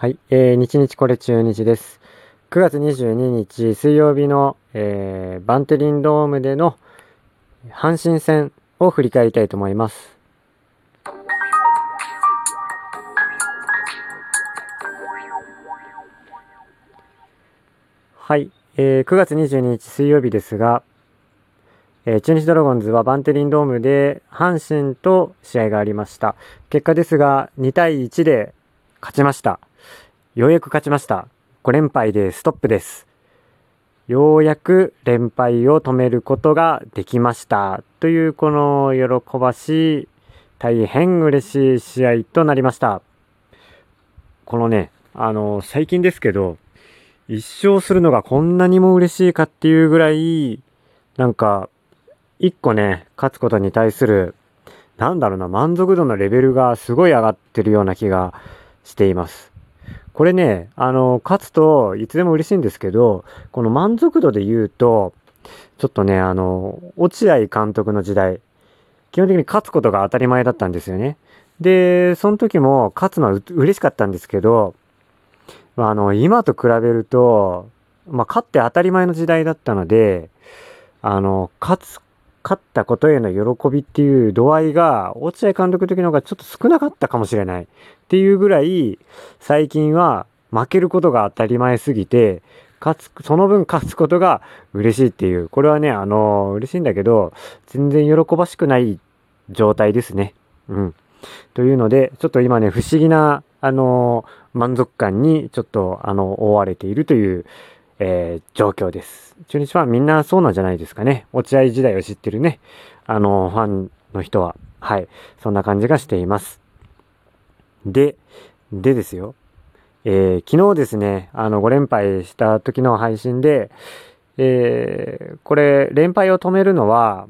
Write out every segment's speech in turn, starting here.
はい、えー、日日これ中日です。9月22日水曜日の、えー、バンテリンドームでの阪神戦を振り返りたいと思います。はい、えー、9月22日水曜日ですが、えー、中日ドラゴンズはバンテリンドームで阪神と試合がありました。結果ですが2対1で勝ちました。ようやく勝ちました。5連敗でストップです。ようやく連敗を止めることができました。というこの喜ばしい、大変嬉しい試合となりました。このね、あの、最近ですけど、一勝するのがこんなにも嬉しいかっていうぐらい、なんか、一個ね、勝つことに対する、なんだろうな、満足度のレベルがすごい上がってるような気がしています。これね、あの、勝つといつでも嬉しいんですけど、この満足度で言うと、ちょっとね、あの、落合監督の時代、基本的に勝つことが当たり前だったんですよね。で、その時も勝つのは嬉しかったんですけど、あの、今と比べると、まあ、勝って当たり前の時代だったので、あの、勝つ勝ったことへの喜びっていう度合いが、落合監督の時の方がちょっと少なかったかもしれないっていうぐらい、最近は負けることが当たり前すぎて、勝つ、その分勝つことが嬉しいっていう、これはね、あの、嬉しいんだけど、全然喜ばしくない状態ですね。うん。というので、ちょっと今ね、不思議な、あの、満足感にちょっと、あの、覆われているという、えー、状況です。中日ファンみんなそうなんじゃないですかね。落合時代を知ってるね、あの、ファンの人は、はい、そんな感じがしています。で、でですよ。えー、昨日ですね、あの、5連敗した時の配信で、えー、これ、連敗を止めるのは、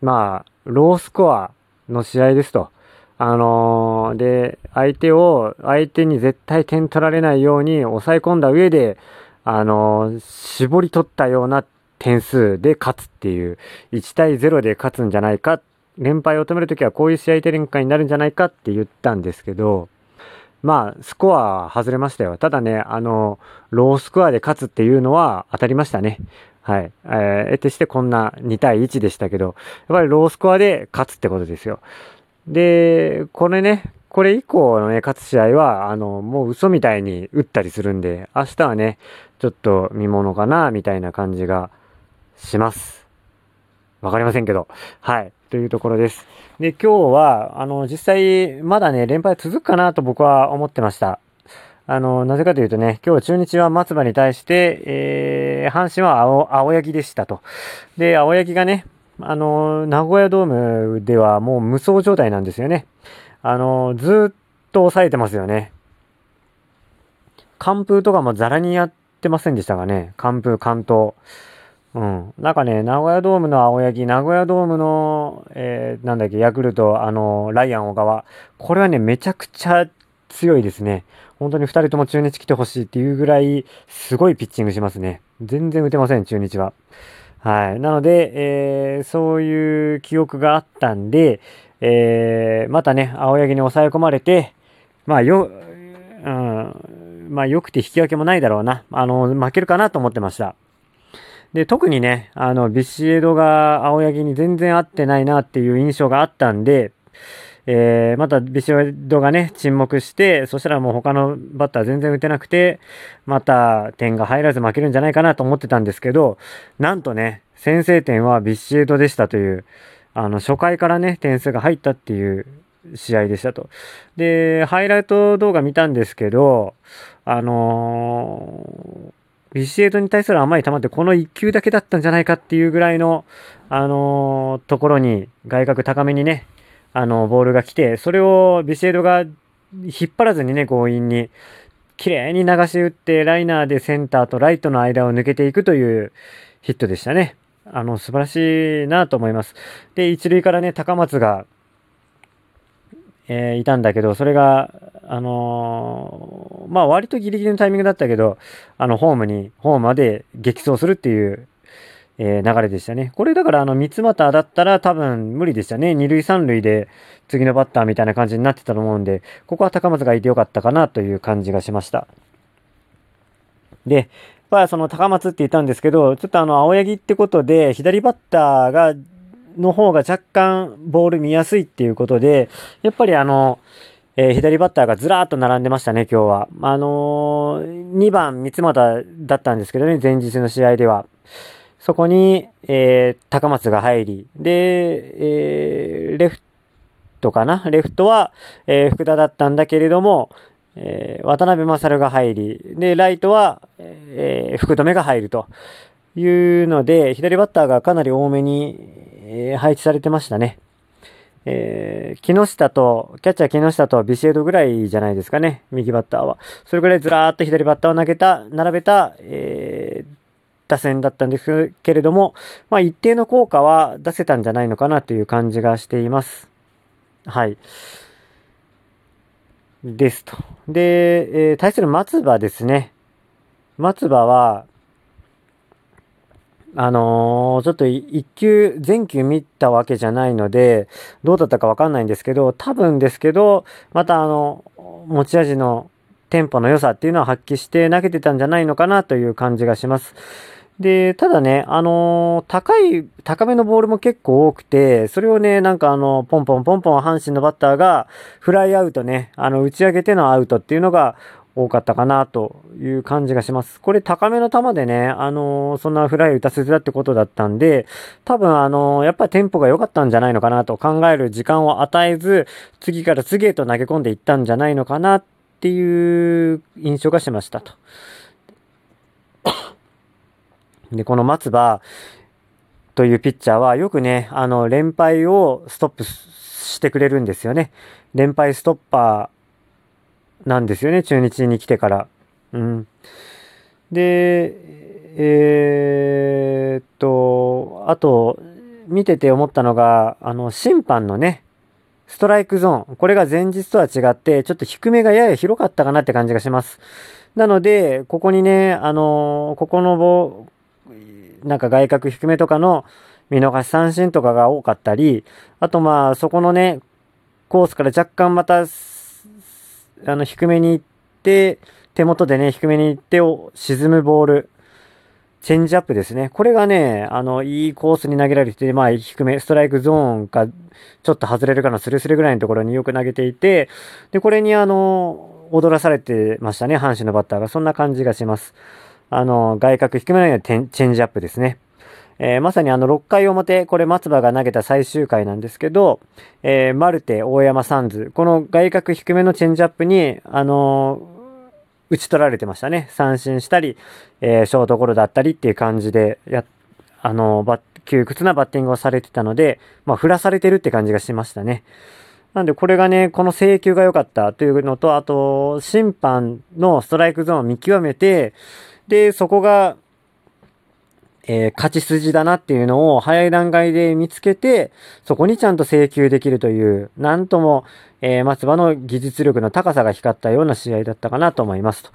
まあ、ロースコアの試合ですと。あのー、で、相手を、相手に絶対点取られないように抑え込んだ上で、あの、絞り取ったような点数で勝つっていう、1対0で勝つんじゃないか、連敗を止めるときはこういう試合展開になるんじゃないかって言ったんですけど、まあ、スコア外れましたよ。ただね、あの、ロースコアで勝つっていうのは当たりましたね。はい。えー、得てしてこんな2対1でしたけど、やっぱりロースコアで勝つってことですよ。で、これね、これ以降のね、勝つ試合は、あの、もう嘘みたいに打ったりするんで、明日はね、ちょっと見物かな、みたいな感じがします。わかりませんけど。はい。というところです。で、今日は、あの、実際、まだね、連敗続くかなと僕は思ってました。あの、なぜかというとね、今日中日は松葉に対して、えー、阪神は青、青柳でしたと。で、青柳がね、あの、名古屋ドームではもう無双状態なんですよね。あの、ずっと抑えてますよね。完封とかもザラにやってませんでしたがね。完封、完投。うん。なんかね、名古屋ドームの青柳、名古屋ドームの、えー、なんだっけ、ヤクルト、あの、ライアン小川。これはね、めちゃくちゃ強いですね。本当に2人とも中日来てほしいっていうぐらい、すごいピッチングしますね。全然打てません、中日は。はい。なので、えー、そういう記憶があったんで、えー、またね、青柳に抑え込まれて、まあよ、うん、まあ良くて引き分けもないだろうな。あの、負けるかなと思ってました。で、特にね、あの、ビシエドが青柳に全然合ってないなっていう印象があったんで、えー、またビシエドがね、沈黙して、そしたらもう他のバッター全然打てなくて、また点が入らず負けるんじゃないかなと思ってたんですけど、なんとね、先制点はビシエドでしたという、あの、初回からね、点数が入ったっていう試合でしたと。で、ハイライト動画見たんですけど、あのー、ビシエドに対する甘い球ってこの1球だけだったんじゃないかっていうぐらいの、あのー、ところに外角高めにね、あの、ボールが来て、それをビシエドが引っ張らずにね、強引に、綺麗に流し打って、ライナーでセンターとライトの間を抜けていくというヒットでしたね。あの、素晴らしいなと思います。で、一塁からね、高松が、え、いたんだけど、それが、あの、まあ割とギリギリのタイミングだったけど、あの、ホームに、ホームまで激走するっていうえ、流れでしたね。これだからあの、三俣だったら多分無理でしたね。二塁三塁で次のバッターみたいな感じになってたと思うんで、ここは高松がいてよかったかなという感じがしました。で、やっぱその高松って言ったんですけど、ちょっとあの、青柳ってことで、左バッターが、の方が若干ボール見やすいっていうことで、やっぱりあの、えー、左バッターがずらーっと並んでましたね、今日は。あのー、2番三俣だったんですけどね、前日の試合では。そこに、えー、高松が入り、で、えー、レフトかな？レフトは、えー、福田だったんだけれども、えー、渡辺勝が入り、で、ライトは、えー、福留が入るというので、左バッターがかなり多めに、えー、配置されてましたね。えー、木下と、キャッチャー木下とビシエドぐらいじゃないですかね、右バッターは。それぐらいずらーっと左バッターを投げた、並べた、えー、打線だったんですけれども、まあ一定の効果は出せたんじゃないのかなという感じがしています。はい。ですと。で、えー、対する松葉ですね。松葉は、あのー、ちょっと一球、全球見たわけじゃないので、どうだったかわかんないんですけど、多分ですけど、またあの、持ち味のテンポの良さっていうのは発揮して投げてたんじゃないのかなという感じがします。で、ただね、あのー、高い、高めのボールも結構多くて、それをね、なんかあの、ポンポンポンポン阪神のバッターが、フライアウトね、あの、打ち上げてのアウトっていうのが多かったかなという感じがします。これ高めの球でね、あのー、そんなフライ打たせてたってことだったんで、多分あのー、やっぱりテンポが良かったんじゃないのかなと考える時間を与えず、次から次へと投げ込んでいったんじゃないのかなっていう印象がしましたと。で、この松葉というピッチャーはよくね、あの、連敗をストップしてくれるんですよね。連敗ストッパーなんですよね、中日に来てから。うん。で、えー、っと、あと、見てて思ったのが、あの、審判のね、ストライクゾーン。これが前日とは違って、ちょっと低めがやや広かったかなって感じがします。なので、ここにね、あのここの棒、なんか外角低めとかの見逃し三振とかが多かったり、あとまあそこのね、コースから若干また、あの低めに行って、手元でね、低めに行って沈むボール、チェンジアップですね。これがね、あの、いいコースに投げられて、まあ、低め、ストライクゾーンか、ちょっと外れるかな、スレスレぐらいのところによく投げていて、で、これにあの、踊らされてましたね、阪神のバッターが。そんな感じがします。あの、外角低めのようなチェンジアップですね。えー、まさにあの6回表、これ松葉が投げた最終回なんですけど、えー、マルテ、大山サンズ、この外角低めのチェンジアップに、あのー、打ち取られてましたね。三振したり、えー、ショートゴロだったりっていう感じで、や、あのー、窮屈なバッティングをされてたので、まあ、振らされてるって感じがしましたね。なんで、これがね、この請求が良かったというのと、あと、審判のストライクゾーンを見極めて、で、そこが、えー、勝ち筋だなっていうのを早い段階で見つけて、そこにちゃんと請求できるという、なんとも、えー、松葉の技術力の高さが光ったような試合だったかなと思いますと。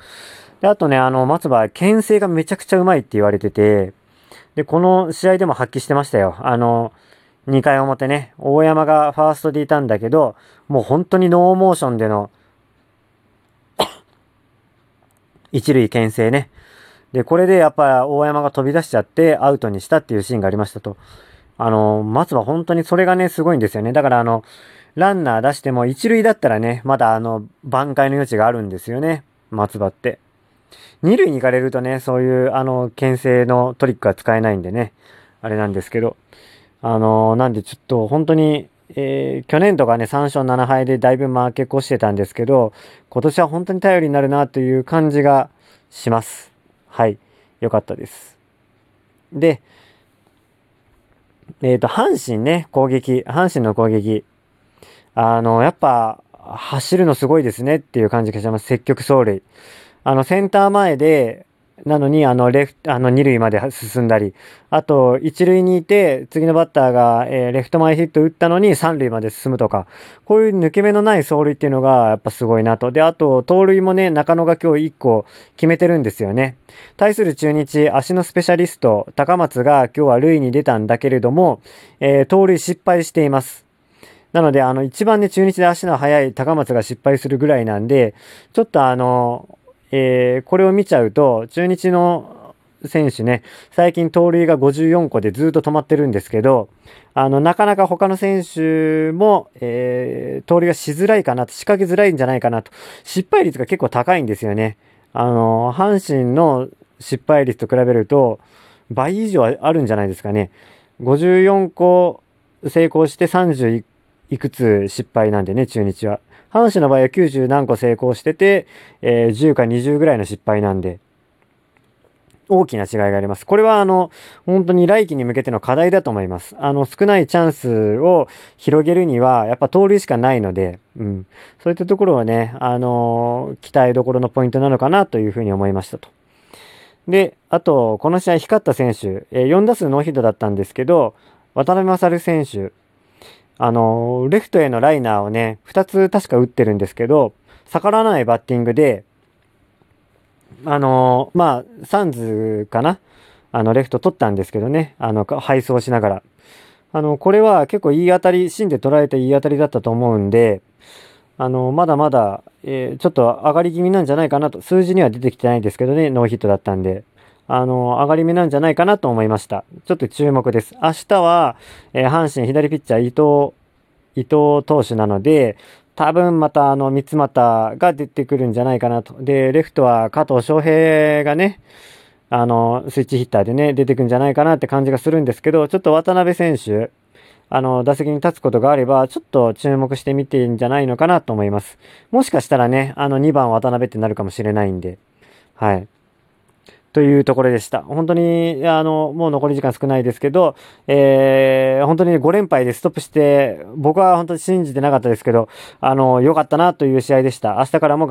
で、あとね、あの、松葉、牽制がめちゃくちゃうまいって言われてて、で、この試合でも発揮してましたよ。あの、2回表ね、大山がファーストでいたんだけど、もう本当にノーモーションでの一塁牽制ね。で、これでやっぱ大山が飛び出しちゃってアウトにしたっていうシーンがありましたと。あの、松葉本当にそれがね、すごいんですよね。だからあの、ランナー出しても一塁だったらね、まだあの、挽回の余地があるんですよね。松葉って。二塁に行かれるとね、そういうあの、牽制のトリックは使えないんでね、あれなんですけど。あの、なんでちょっと本当に、えー、去年とかね、3勝7敗でだいぶ負け越してたんですけど、今年は本当に頼りになるなという感じがします。はい。よかったです。で、えっ、ー、と、阪神ね、攻撃、阪神の攻撃。あの、やっぱ、走るのすごいですねっていう感じがします。積極走塁。あの、センター前で、なのに、あの、レフ、あの、二塁まで進んだり、あと、一塁にいて、次のバッターが、えー、レフト前ヒット打ったのに三塁まで進むとか、こういう抜け目のない走塁っていうのが、やっぱすごいなと。で、あと、盗塁もね、中野が今日一個決めてるんですよね。対する中日、足のスペシャリスト、高松が今日は塁に出たんだけれども、えー、盗塁失敗しています。なので、あの、一番ね、中日で足の速い高松が失敗するぐらいなんで、ちょっとあの、えー、これを見ちゃうと、中日の選手ね、最近盗塁が54個でずっと止まってるんですけど、あの、なかなか他の選手も、えー、盗塁がしづらいかなと、仕掛けづらいんじゃないかなと、失敗率が結構高いんですよね。あの、阪神の失敗率と比べると、倍以上あるんじゃないですかね。54個成功して31いくつ失敗なんでね、中日は。阪神の場合は90何個成功してて、えー、10か20ぐらいの失敗なんで、大きな違いがあります。これはあの、本当に来季に向けての課題だと思います。あの、少ないチャンスを広げるには、やっぱ盗塁しかないので、うん。そういったところはね、あのー、期待どころのポイントなのかなというふうに思いましたと。で、あと、この試合光った選手、えー、4打数ノーヒットだったんですけど、渡辺勝選手、あの、レフトへのライナーをね、2つ確か打ってるんですけど、逆らわないバッティングで、あの、まあ、サンズかな？あの、レフト取ったんですけどね、あの、配送しながら。あの、これは結構いい当たり、芯で捉えていい当たりだったと思うんで、あの、まだまだ、えー、ちょっと上がり気味なんじゃないかなと、数字には出てきてないんですけどね、ノーヒットだったんで。あの、上がり目なんじゃないかなと思いました。ちょっと注目です。明日は、えー、阪神左ピッチャー伊藤、伊藤投手なので、多分またあの三股が出てくるんじゃないかなと。で、レフトは加藤翔平がね、あの、スイッチヒッターでね、出てくるんじゃないかなって感じがするんですけど、ちょっと渡辺選手、あの、打席に立つことがあれば、ちょっと注目してみていいんじゃないのかなと思います。もしかしたらね、あの2番渡辺ってなるかもしれないんで、はい。というところでした。本当に、あの、もう残り時間少ないですけど、えー、本当に5連敗でストップして、僕は本当に信じてなかったですけど、あの、良かったなという試合でした。明日からも